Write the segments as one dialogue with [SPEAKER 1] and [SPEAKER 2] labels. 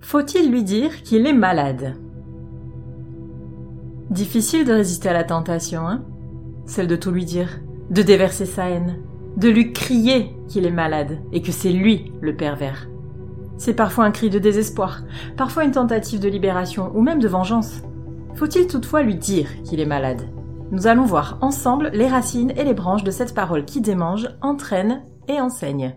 [SPEAKER 1] Faut-il lui dire qu'il est malade? Difficile de résister à la tentation, hein? Celle de tout lui dire, de déverser sa haine, de lui crier qu'il est malade et que c'est lui le pervers. C'est parfois un cri de désespoir, parfois une tentative de libération ou même de vengeance. Faut-il toutefois lui dire qu'il est malade? Nous allons voir ensemble les racines et les branches de cette parole qui démange, entraîne et enseigne.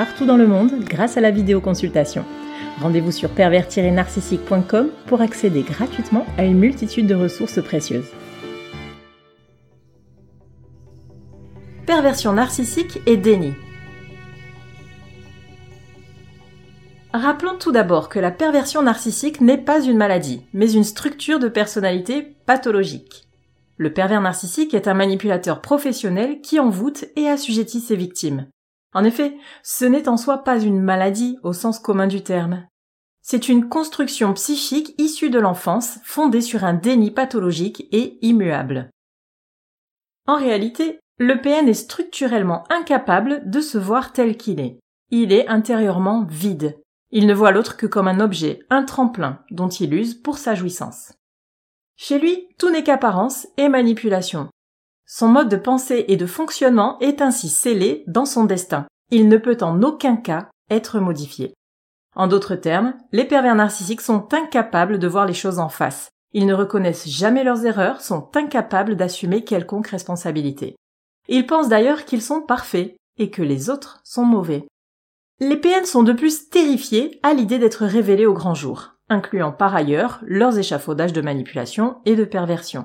[SPEAKER 1] partout dans le monde grâce à la vidéoconsultation. Rendez-vous sur pervers-narcissique.com pour accéder gratuitement à une multitude de ressources précieuses. Perversion narcissique et déni. Rappelons tout d'abord que la perversion narcissique n'est pas une maladie, mais une structure de personnalité pathologique. Le pervers narcissique est un manipulateur professionnel qui envoûte et assujettit ses victimes. En effet, ce n'est en soi pas une maladie au sens commun du terme. C'est une construction psychique issue de l'enfance, fondée sur un déni pathologique et immuable. En réalité, le PN est structurellement incapable de se voir tel qu'il est. Il est intérieurement vide. Il ne voit l'autre que comme un objet, un tremplin, dont il use pour sa jouissance. Chez lui, tout n'est qu'apparence et manipulation. Son mode de pensée et de fonctionnement est ainsi scellé dans son destin. Il ne peut en aucun cas être modifié. En d'autres termes, les pervers narcissiques sont incapables de voir les choses en face. Ils ne reconnaissent jamais leurs erreurs, sont incapables d'assumer quelconque responsabilité. Ils pensent d'ailleurs qu'ils sont parfaits et que les autres sont mauvais. Les PN sont de plus terrifiés à l'idée d'être révélés au grand jour, incluant par ailleurs leurs échafaudages de manipulation et de perversion.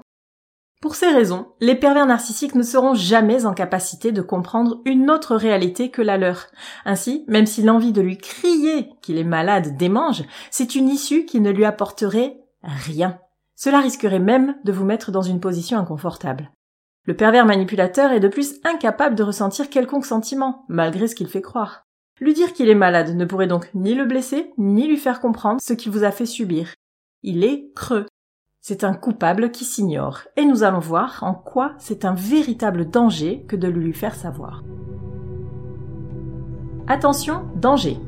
[SPEAKER 1] Pour ces raisons, les pervers narcissiques ne seront jamais en capacité de comprendre une autre réalité que la leur. Ainsi, même si l'envie de lui crier qu'il est malade démange, c'est une issue qui ne lui apporterait rien. Cela risquerait même de vous mettre dans une position inconfortable. Le pervers manipulateur est de plus incapable de ressentir quelconque sentiment, malgré ce qu'il fait croire. Lui dire qu'il est malade ne pourrait donc ni le blesser, ni lui faire comprendre ce qu'il vous a fait subir. Il est creux. C'est un coupable qui s'ignore, et nous allons voir en quoi c'est un véritable danger que de lui faire savoir. Attention, danger.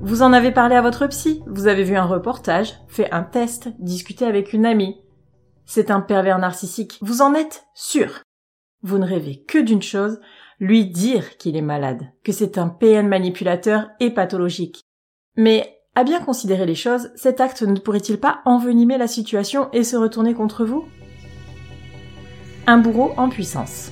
[SPEAKER 1] Vous en avez parlé à votre psy, vous avez vu un reportage, fait un test, discuté avec une amie. C'est un pervers narcissique, vous en êtes sûr. Vous ne rêvez que d'une chose, lui dire qu'il est malade, que c'est un PN manipulateur et pathologique. Mais, à bien considérer les choses, cet acte ne pourrait-il pas envenimer la situation et se retourner contre vous? Un bourreau en puissance.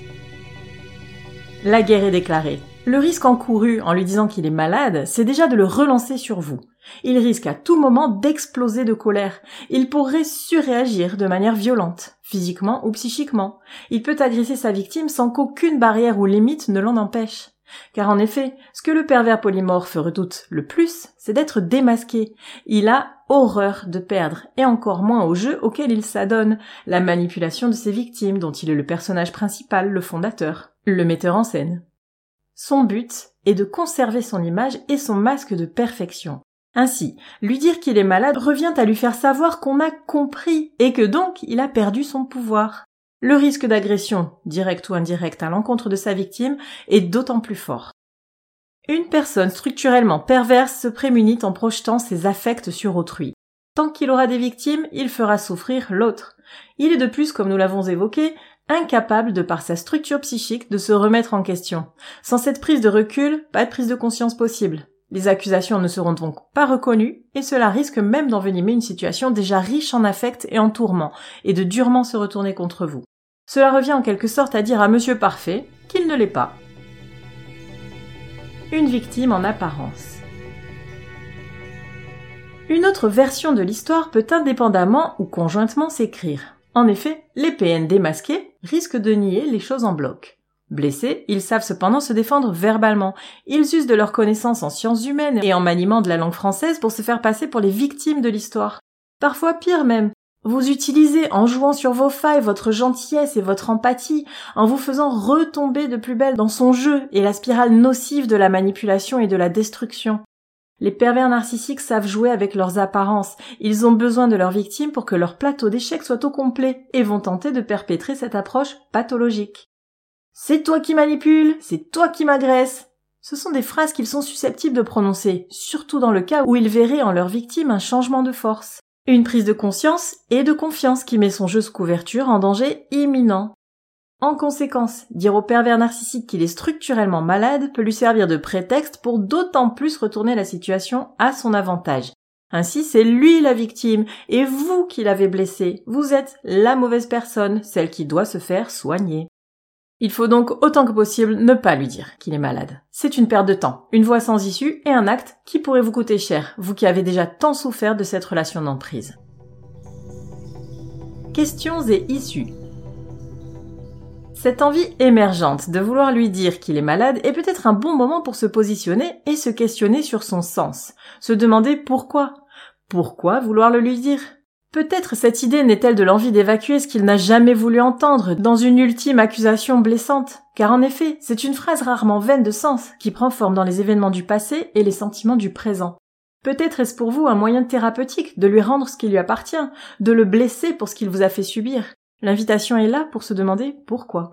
[SPEAKER 1] La guerre est déclarée. Le risque encouru en lui disant qu'il est malade, c'est déjà de le relancer sur vous. Il risque à tout moment d'exploser de colère. Il pourrait surréagir de manière violente, physiquement ou psychiquement. Il peut agresser sa victime sans qu'aucune barrière ou limite ne l'en empêche. Car en effet, ce que le pervers polymorphe redoute le plus, c'est d'être démasqué. Il a horreur de perdre, et encore moins au jeu auquel il s'adonne, la manipulation de ses victimes dont il est le personnage principal, le fondateur, le metteur en scène. Son but est de conserver son image et son masque de perfection. Ainsi, lui dire qu'il est malade revient à lui faire savoir qu'on a compris et que donc il a perdu son pouvoir. Le risque d'agression, directe ou indirecte, à l'encontre de sa victime est d'autant plus fort. Une personne structurellement perverse se prémunit en projetant ses affects sur autrui. Tant qu'il aura des victimes, il fera souffrir l'autre. Il est de plus, comme nous l'avons évoqué, incapable de par sa structure psychique de se remettre en question. Sans cette prise de recul, pas de prise de conscience possible. Les accusations ne seront donc pas reconnues et cela risque même d'envenimer une situation déjà riche en affects et en tourments et de durement se retourner contre vous. Cela revient en quelque sorte à dire à Monsieur Parfait qu'il ne l'est pas. Une victime en apparence. Une autre version de l'histoire peut indépendamment ou conjointement s'écrire. En effet, les PN démasqués risquent de nier les choses en bloc. Blessés, ils savent cependant se défendre verbalement. Ils usent de leurs connaissances en sciences humaines et en maniement de la langue française pour se faire passer pour les victimes de l'histoire. Parfois pire même, Vous utilisez en jouant sur vos failles votre gentillesse et votre empathie, en vous faisant retomber de plus belle dans son jeu et la spirale nocive de la manipulation et de la destruction. Les pervers narcissiques savent jouer avec leurs apparences. Ils ont besoin de leurs victimes pour que leur plateau d'échecs soit au complet et vont tenter de perpétrer cette approche pathologique. C'est toi qui manipules, c'est toi qui m'agresses. Ce sont des phrases qu'ils sont susceptibles de prononcer, surtout dans le cas où ils verraient en leur victime un changement de force. Une prise de conscience et de confiance qui met son jeu sous couverture en danger imminent. En conséquence, dire au pervers narcissique qu'il est structurellement malade peut lui servir de prétexte pour d'autant plus retourner la situation à son avantage. Ainsi, c'est lui la victime, et vous qui l'avez blessé. Vous êtes la mauvaise personne, celle qui doit se faire soigner. Il faut donc autant que possible ne pas lui dire qu'il est malade. C'est une perte de temps, une voie sans issue et un acte qui pourrait vous coûter cher, vous qui avez déjà tant souffert de cette relation d'emprise. Questions et issues. Cette envie émergente de vouloir lui dire qu'il est malade est peut-être un bon moment pour se positionner et se questionner sur son sens, se demander pourquoi. Pourquoi vouloir le lui dire? Peut-être cette idée n'est-elle de l'envie d'évacuer ce qu'il n'a jamais voulu entendre dans une ultime accusation blessante, car en effet, c'est une phrase rarement vaine de sens qui prend forme dans les événements du passé et les sentiments du présent. Peut-être est-ce pour vous un moyen thérapeutique de lui rendre ce qui lui appartient, de le blesser pour ce qu'il vous a fait subir. L'invitation est là pour se demander pourquoi.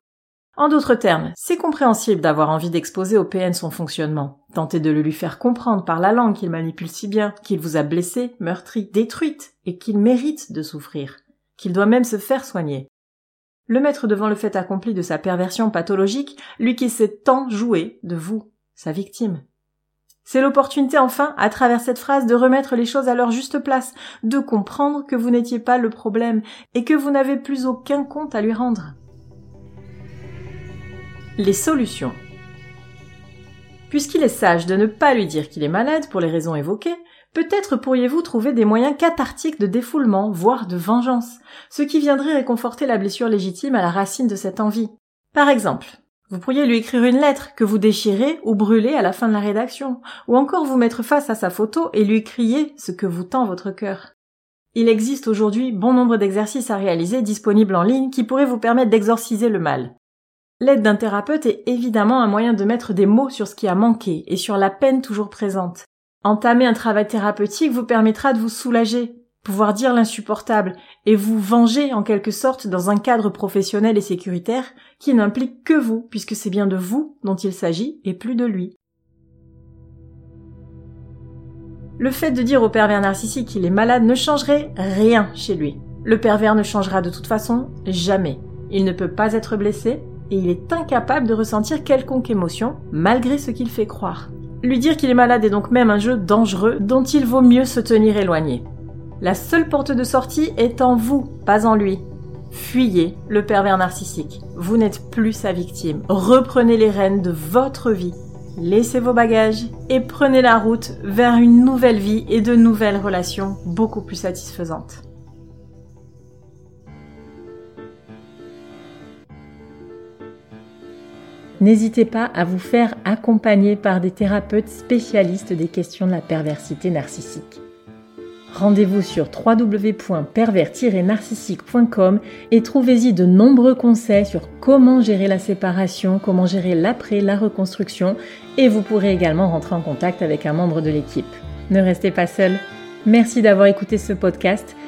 [SPEAKER 1] En d'autres termes, c'est compréhensible d'avoir envie d'exposer au PN son fonctionnement, tenter de le lui faire comprendre par la langue qu'il manipule si bien, qu'il vous a blessé, meurtri, détruite, et qu'il mérite de souffrir, qu'il doit même se faire soigner. Le mettre devant le fait accompli de sa perversion pathologique, lui qui s'est tant joué de vous, sa victime. C'est l'opportunité enfin, à travers cette phrase, de remettre les choses à leur juste place, de comprendre que vous n'étiez pas le problème et que vous n'avez plus aucun compte à lui rendre. Les solutions. Puisqu'il est sage de ne pas lui dire qu'il est malade pour les raisons évoquées, peut-être pourriez-vous trouver des moyens cathartiques de défoulement, voire de vengeance, ce qui viendrait réconforter la blessure légitime à la racine de cette envie. Par exemple, vous pourriez lui écrire une lettre que vous déchirez ou brûlez à la fin de la rédaction, ou encore vous mettre face à sa photo et lui crier ce que vous tend votre cœur. Il existe aujourd'hui bon nombre d'exercices à réaliser disponibles en ligne qui pourraient vous permettre d'exorciser le mal. L'aide d'un thérapeute est évidemment un moyen de mettre des mots sur ce qui a manqué et sur la peine toujours présente. Entamer un travail thérapeutique vous permettra de vous soulager, pouvoir dire l'insupportable et vous venger en quelque sorte dans un cadre professionnel et sécuritaire qui n'implique que vous puisque c'est bien de vous dont il s'agit et plus de lui. Le fait de dire au pervers narcissique qu'il est malade ne changerait rien chez lui. Le pervers ne changera de toute façon jamais. Il ne peut pas être blessé, et il est incapable de ressentir quelconque émotion, malgré ce qu'il fait croire. Lui dire qu'il est malade est donc même un jeu dangereux dont il vaut mieux se tenir éloigné. La seule porte de sortie est en vous, pas en lui. Fuyez le pervers narcissique. Vous n'êtes plus sa victime. Reprenez les rênes de votre vie. Laissez vos bagages et prenez la route vers une nouvelle vie et de nouvelles relations beaucoup plus satisfaisantes. N'hésitez pas à vous faire accompagner par des thérapeutes spécialistes des questions de la perversité narcissique. Rendez-vous sur www.pervers-narcissique.com et trouvez-y de nombreux conseils sur comment gérer la séparation, comment gérer l'après, la reconstruction et vous pourrez également rentrer en contact avec un membre de l'équipe. Ne restez pas seul. Merci d'avoir écouté ce podcast.